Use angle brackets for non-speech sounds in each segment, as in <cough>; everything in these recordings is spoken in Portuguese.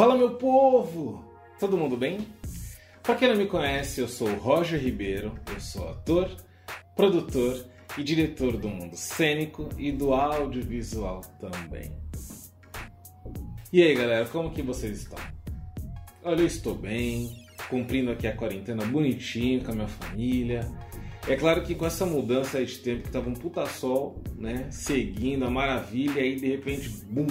Fala meu povo! Todo mundo bem? Para quem não me conhece, eu sou Roger Ribeiro, eu sou ator, produtor e diretor do mundo cênico e do audiovisual também. E aí galera, como que vocês estão? Olha, eu estou bem, cumprindo aqui a quarentena bonitinho com a minha família. É claro que com essa mudança de tempo que tava um puta sol, né, seguindo a maravilha, aí de repente, bum,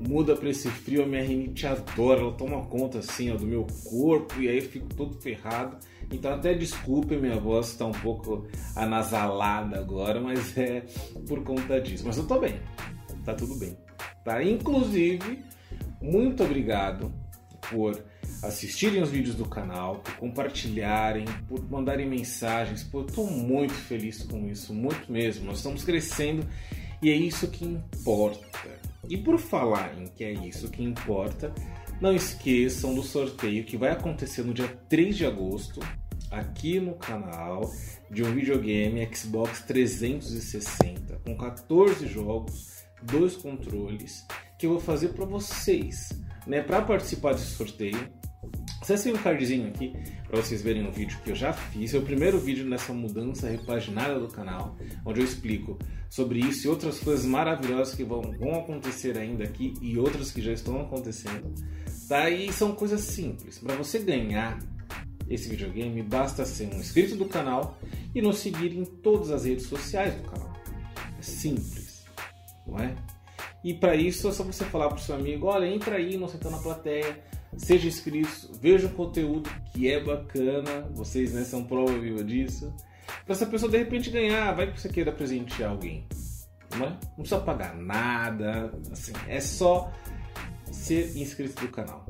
muda para esse frio, a minha rinite adora, ela toma conta assim ó, do meu corpo e aí eu fico todo ferrado. Então até desculpe minha voz está um pouco anasalada agora, mas é por conta disso. Mas eu tô bem, tá tudo bem. Tá? Inclusive, muito obrigado por assistirem os vídeos do canal, por compartilharem, por mandarem mensagens. Pô, eu tô muito feliz com isso, muito mesmo. Nós estamos crescendo e é isso que importa. E por falar em que é isso que importa, não esqueçam do sorteio que vai acontecer no dia 3 de agosto, aqui no canal, de um videogame Xbox 360 com 14 jogos, dois controles, que eu vou fazer para vocês. Né? Para participar desse sorteio, Acessem o cardzinho aqui para vocês verem um vídeo que eu já fiz. É o primeiro vídeo nessa mudança repaginada do canal, onde eu explico sobre isso e outras coisas maravilhosas que vão, vão acontecer ainda aqui e outras que já estão acontecendo. Tá? E são coisas simples. Para você ganhar esse videogame, basta ser um inscrito do canal e nos seguir em todas as redes sociais do canal. É simples, não é? E para isso é só você falar para o seu amigo: olha, entra aí não Sentando na Plateia seja inscrito, veja o conteúdo que é bacana, vocês né, são prova viva disso. Para essa pessoa de repente ganhar, vai que você queira presentear alguém. Não, é? não precisa pagar nada, assim, é só ser inscrito do canal.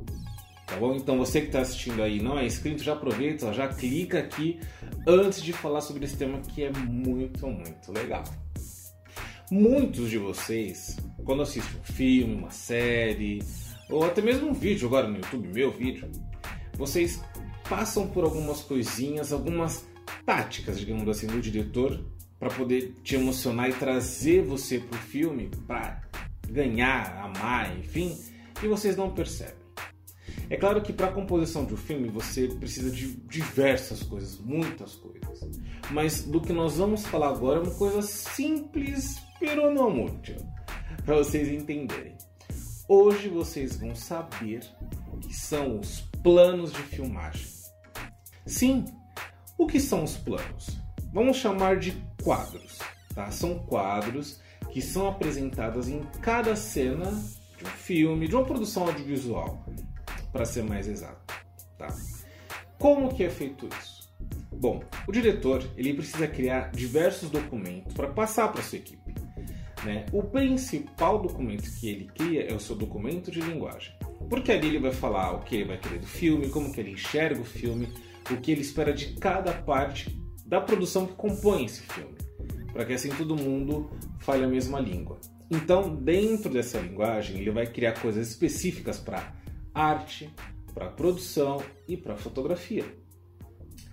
Tá bom? Então você que está assistindo aí não é inscrito, já aproveita, já clica aqui antes de falar sobre esse tema que é muito, muito legal. Muitos de vocês, quando assistem um filme, uma série, ou até mesmo um vídeo agora no YouTube, meu vídeo, vocês passam por algumas coisinhas, algumas táticas, digamos assim, do diretor para poder te emocionar e trazer você para o filme para ganhar, amar, enfim, e vocês não percebem. É claro que para a composição de um filme você precisa de diversas coisas, muitas coisas. Mas do que nós vamos falar agora é uma coisa simples, pero não útil, para vocês entenderem. Hoje vocês vão saber o que são os planos de filmagem. Sim, o que são os planos? Vamos chamar de quadros. Tá? São quadros que são apresentados em cada cena de um filme, de uma produção audiovisual, para ser mais exato. Tá? Como que é feito isso? Bom, o diretor ele precisa criar diversos documentos para passar para sua equipe. Né? O principal documento que ele cria é o seu documento de linguagem. Porque ali ele vai falar o que ele vai querer do filme, como que ele enxerga o filme, o que ele espera de cada parte da produção que compõe esse filme, para que assim todo mundo fale a mesma língua. Então, dentro dessa linguagem, ele vai criar coisas específicas para arte, para produção e para fotografia.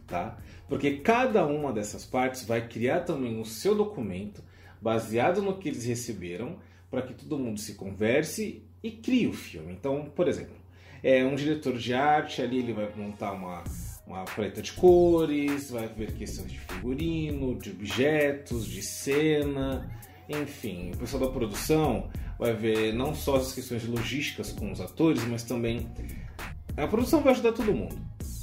Tá? Porque cada uma dessas partes vai criar também o seu documento baseado no que eles receberam, para que todo mundo se converse e crie o filme. Então, por exemplo, é um diretor de arte ali ele vai montar uma uma paleta de cores, vai ver questões de figurino, de objetos, de cena, enfim, o pessoal da produção vai ver não só as questões logísticas com os atores, mas também a produção vai ajudar todo mundo,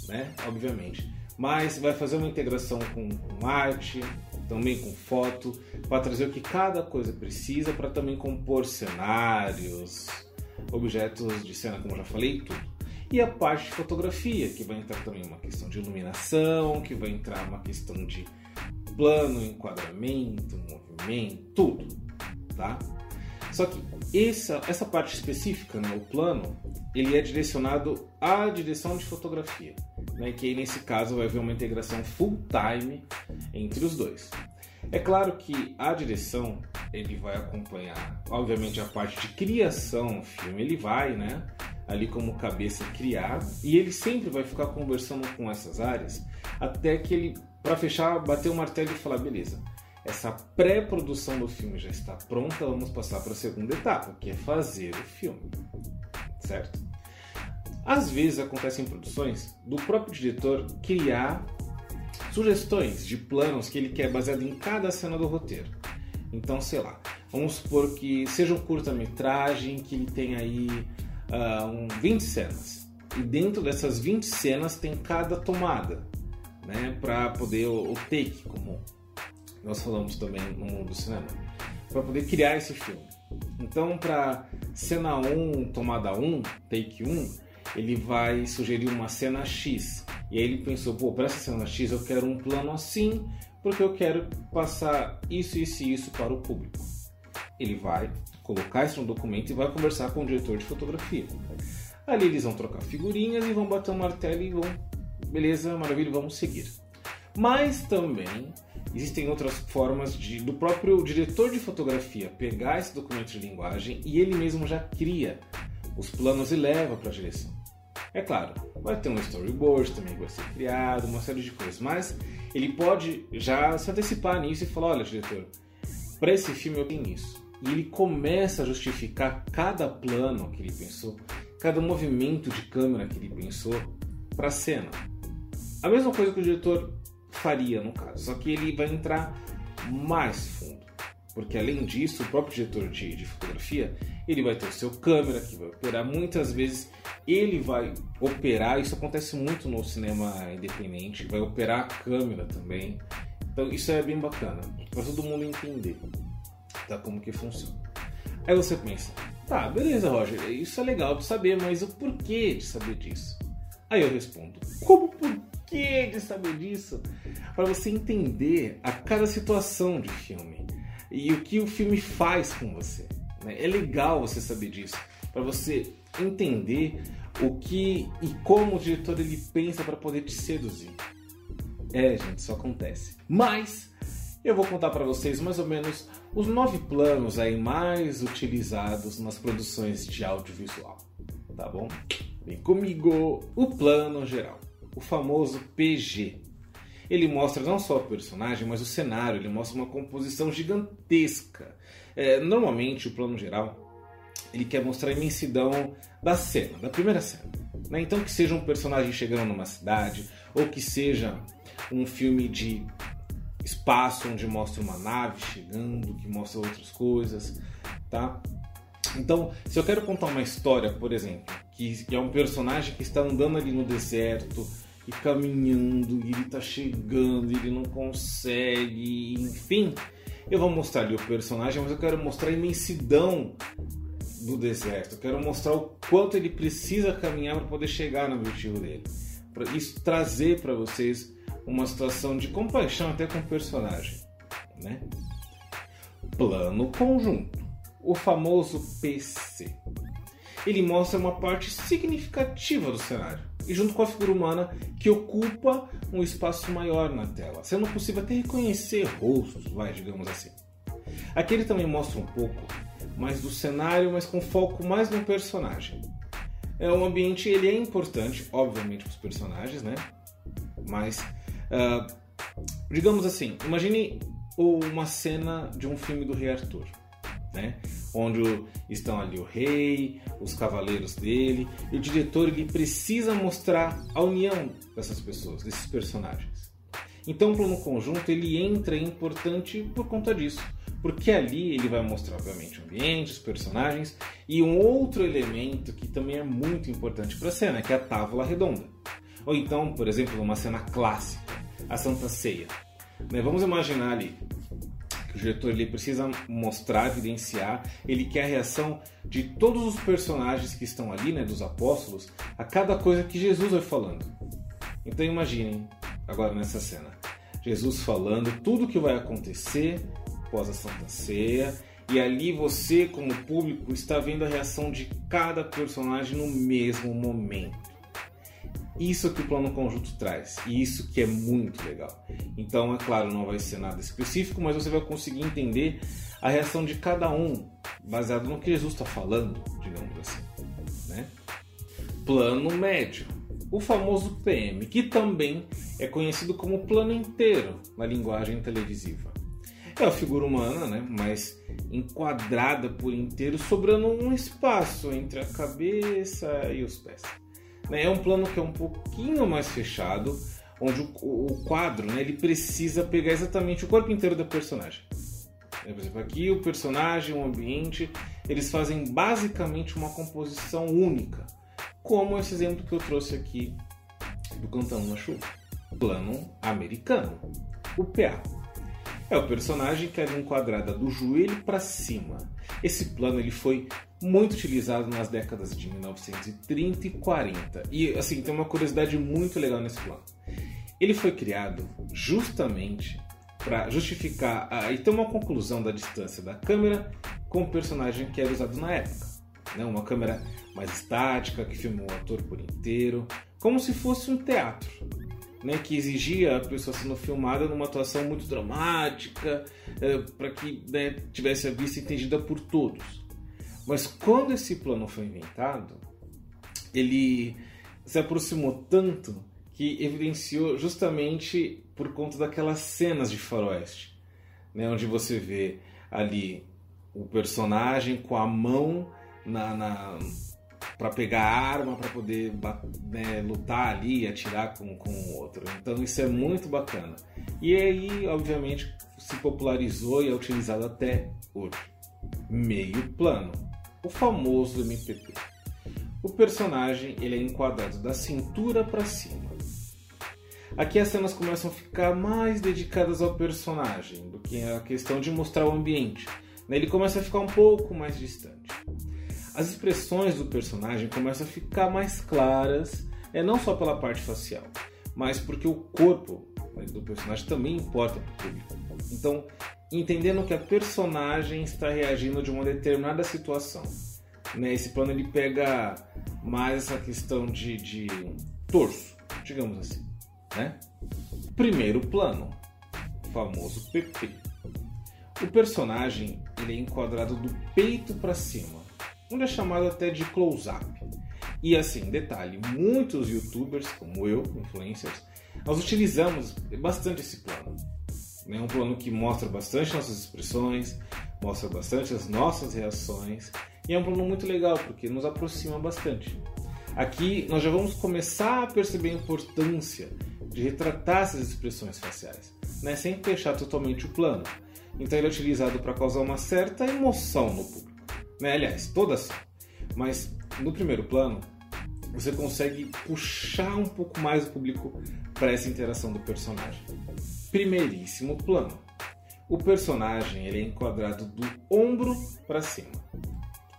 né? Obviamente, mas vai fazer uma integração com, com arte, também com foto, para trazer o que cada coisa precisa para também compor cenários, objetos de cena, como já falei, tudo. E a parte de fotografia, que vai entrar também uma questão de iluminação, que vai entrar uma questão de plano, enquadramento, movimento, tudo, tá? Só que essa, essa parte específica, né, o plano, ele é direcionado à direção de fotografia, né, que nesse caso vai haver uma integração full time entre os dois. É claro que a direção ele vai acompanhar, obviamente, a parte de criação do filme, ele vai, né, ali como cabeça criar, e ele sempre vai ficar conversando com essas áreas até que ele, para fechar, bater o martelo e falar, beleza, essa pré-produção do filme já está pronta, vamos passar para a segunda etapa, que é fazer o filme, certo? Às vezes acontece em produções do próprio diretor criar sugestões de planos que ele quer baseado em cada cena do roteiro. Então, sei lá, vamos supor que seja um curta-metragem que ele tem aí uh, um 20 cenas. E dentro dessas 20 cenas tem cada tomada, né? Para poder o, o take, como nós falamos também no mundo do cinema, para poder criar esse filme. Então, para cena 1, tomada 1, take 1, ele vai sugerir uma cena X. E aí ele pensou, pô, para essa cena X eu quero um plano assim, porque eu quero passar isso, isso e isso para o público. Ele vai colocar isso no documento e vai conversar com o diretor de fotografia. Ali eles vão trocar figurinhas e vão bater um martelo e vão, beleza, maravilha, vamos seguir. Mas também existem outras formas de, do próprio diretor de fotografia pegar esse documento de linguagem e ele mesmo já cria os planos e leva para a direção. É claro, vai ter um storyboard também que vai ser criado, uma série de coisas, mas ele pode já se antecipar nisso e falar: olha, diretor, para esse filme eu tenho isso. E ele começa a justificar cada plano que ele pensou, cada movimento de câmera que ele pensou para a cena. A mesma coisa que o diretor faria no caso, só que ele vai entrar mais fundo. Porque além disso, o próprio diretor de, de fotografia, ele vai ter o seu câmera que vai operar. Muitas vezes ele vai operar, isso acontece muito no cinema independente, vai operar a câmera também. Então isso é bem bacana, para todo mundo entender tá, como que funciona. Aí você pensa, tá, beleza, Roger, isso é legal de saber, mas o porquê de saber disso? Aí eu respondo, como porquê de saber disso? Para você entender a cada situação de filme e o que o filme faz com você. Né? É legal você saber disso, para você entender o que e como o diretor ele pensa para poder te seduzir. É, gente, isso acontece. Mas eu vou contar para vocês mais ou menos os nove planos aí mais utilizados nas produções de audiovisual. Tá bom? Vem comigo! O plano geral, o famoso PG, ele mostra não só o personagem, mas o cenário, ele mostra uma composição gigantesca. É, normalmente, o plano geral, ele quer mostrar a imensidão da cena, da primeira cena. Né? Então, que seja um personagem chegando numa cidade, ou que seja um filme de espaço onde mostra uma nave chegando, que mostra outras coisas, tá? Então, se eu quero contar uma história, por exemplo, que, que é um personagem que está andando ali no deserto, e caminhando, e ele tá chegando, e ele não consegue, enfim. Eu vou mostrar ali o personagem, mas eu quero mostrar a imensidão do deserto. Eu quero mostrar o quanto ele precisa caminhar para poder chegar no objetivo dele. Para isso trazer para vocês uma situação de compaixão até com o personagem, né? Plano conjunto, o famoso PC. Ele mostra uma parte significativa do cenário e junto com a figura humana que ocupa um espaço maior na tela, sendo possível até reconhecer rostos, vai, digamos assim. Aqui ele também mostra um pouco mais do cenário, mas com foco mais no personagem. É um ambiente, ele é importante, obviamente, para os personagens, né? Mas, uh, digamos assim, imagine uma cena de um filme do Rei Arthur né? Onde estão ali o rei, os cavaleiros dele, e o diretor ele precisa mostrar a união dessas pessoas, desses personagens. Então, o plano conjunto ele entra importante por conta disso, porque ali ele vai mostrar obviamente o ambiente, os personagens e um outro elemento que também é muito importante para a cena, que é a tábua redonda. Ou então, por exemplo, uma cena clássica, a Santa Ceia. Né? Vamos imaginar ali o diretor ele precisa mostrar, evidenciar, ele quer a reação de todos os personagens que estão ali, né, dos apóstolos, a cada coisa que Jesus vai falando. Então imaginem agora nessa cena, Jesus falando tudo o que vai acontecer após a Santa Ceia, e ali você, como público, está vendo a reação de cada personagem no mesmo momento. Isso que o plano conjunto traz, e isso que é muito legal. Então, é claro, não vai ser nada específico, mas você vai conseguir entender a reação de cada um, baseado no que Jesus está falando, digamos assim. Né? Plano médio, o famoso PM, que também é conhecido como plano inteiro na linguagem televisiva. É a figura humana, né, mas enquadrada por inteiro, sobrando um espaço entre a cabeça e os pés. Né? É um plano que é um pouquinho mais fechado, onde o, o quadro né, ele precisa pegar exatamente o corpo inteiro da personagem. Por exemplo, aqui o personagem, o ambiente, eles fazem basicamente uma composição única, como esse exemplo que eu trouxe aqui do Cantando na Chuva. Plano americano, o PA. É o personagem que é enquadrada do joelho para cima. Esse plano ele foi muito utilizado nas décadas de 1930 e 40. E assim, tem uma curiosidade muito legal nesse plano. Ele foi criado justamente para justificar a, e ter uma conclusão da distância da câmera com o personagem que era usado na época. Né? Uma câmera mais estática, que filmou o ator por inteiro, como se fosse um teatro. Né, que exigia a pessoa sendo filmada numa atuação muito dramática, é, para que né, tivesse a vista entendida por todos. Mas quando esse plano foi inventado, ele se aproximou tanto que evidenciou justamente por conta daquelas cenas de faroeste, né, onde você vê ali o personagem com a mão na, na para pegar a arma para poder né, lutar ali e atirar com, com o outro. Então isso é muito bacana. E aí, obviamente, se popularizou e é utilizado até hoje. Meio plano, o famoso MPP. O personagem ele é enquadrado da cintura para cima. Aqui as cenas começam a ficar mais dedicadas ao personagem do que a questão de mostrar o ambiente. Né? Ele começa a ficar um pouco mais distante as expressões do personagem começam a ficar mais claras, é não só pela parte facial, mas porque o corpo né, do personagem também importa para o público. Então, entendendo que a personagem está reagindo de uma determinada situação. Né? Esse plano ele pega mais essa questão de, de torso, digamos assim. Né? Primeiro plano, o famoso PP. O personagem ele é enquadrado do peito para cima onde é chamado até de close-up. E assim, detalhe, muitos youtubers, como eu, influencers, nós utilizamos bastante esse plano. É um plano que mostra bastante nossas expressões, mostra bastante as nossas reações, e é um plano muito legal porque nos aproxima bastante. Aqui nós já vamos começar a perceber a importância de retratar essas expressões faciais, né? sem fechar totalmente o plano. Então ele é utilizado para causar uma certa emoção no público. Né? Aliás, todas são. Mas no primeiro plano, você consegue puxar um pouco mais o público para essa interação do personagem. Primeiríssimo plano. O personagem ele é enquadrado do ombro para cima.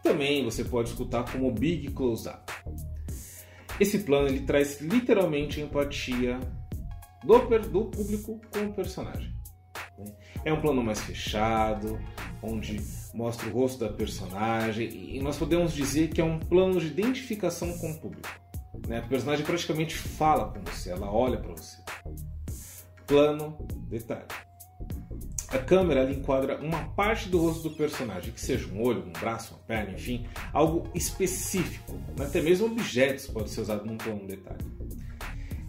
Também você pode escutar como Big Close-Up. Esse plano ele traz literalmente empatia do, do público com o personagem. É um plano mais fechado, onde mostra o rosto da personagem e nós podemos dizer que é um plano de identificação com o público. Né? A personagem praticamente fala com você, ela olha para você. Plano, detalhe. A câmera enquadra uma parte do rosto do personagem, que seja um olho, um braço, uma perna, enfim, algo específico. Até mesmo objetos podem ser usados num plano detalhe.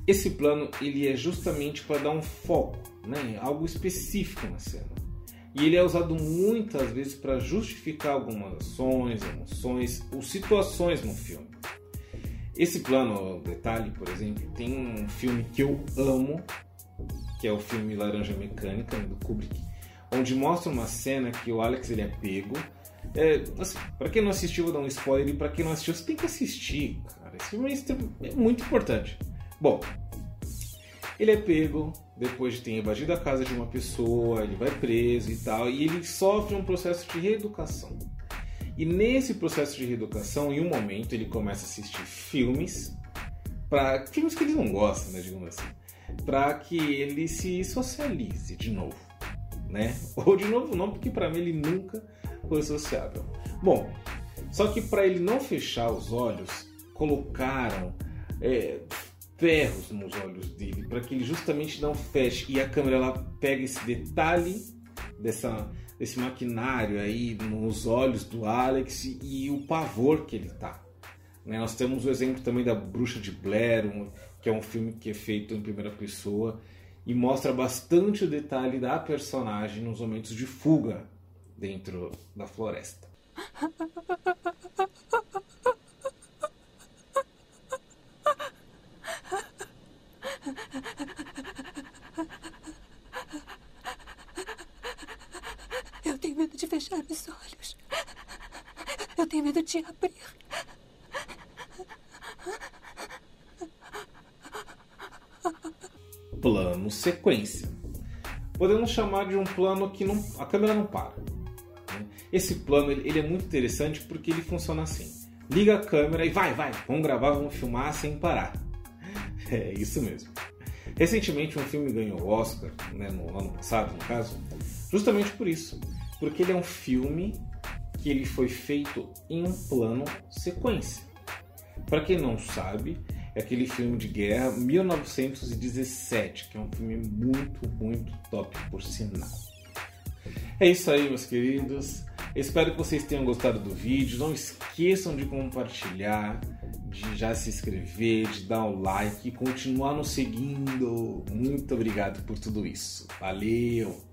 Esse plano ele é justamente para dar um foco, né? algo específico na cena. E ele é usado muitas vezes para justificar algumas ações, emoções ou situações no filme. Esse plano, detalhe, por exemplo, tem um filme que eu amo, que é o filme Laranja Mecânica, do Kubrick, onde mostra uma cena que o Alex ele é pego. É, assim, para quem não assistiu, vou dar um spoiler, e para quem não assistiu, você tem que assistir, cara. Esse filme é, é muito importante. Bom, ele é pego depois de ter invadido a casa de uma pessoa, ele vai preso e tal, e ele sofre um processo de reeducação. E nesse processo de reeducação, em um momento, ele começa a assistir filmes, para filmes que ele não gosta, né, digamos assim, para que ele se socialize de novo, né? <laughs> Ou de novo não, porque para mim ele nunca foi sociável. Bom, só que para ele não fechar os olhos, colocaram é, ferros nos olhos dele para que ele justamente não feche e a câmera ela pega esse detalhe dessa desse maquinário aí nos olhos do Alex e, o pavor que ele tá. Né? Nós temos o exemplo também da Bruxa de Blair, um, que é um filme que é feito em primeira pessoa e mostra bastante o detalhe da personagem nos momentos de fuga dentro da floresta. Eu tenho medo de fechar os olhos. Eu tenho medo de abrir. Plano sequência. Podemos chamar de um plano que não, a câmera não para. né? Esse plano ele, é muito interessante porque ele funciona assim: liga a câmera e vai, vai, vamos gravar, vamos filmar sem parar. <laughs> É isso mesmo. Recentemente um filme ganhou o Oscar, né, no ano passado, no caso, justamente por isso, porque ele é um filme que ele foi feito em um plano sequência. Para quem não sabe, é aquele filme de guerra 1917, que é um filme muito, muito top por sinal. É isso aí, meus queridos. Espero que vocês tenham gostado do vídeo. Não esqueçam de compartilhar, de já se inscrever, de dar o like e continuar nos seguindo. Muito obrigado por tudo isso. Valeu!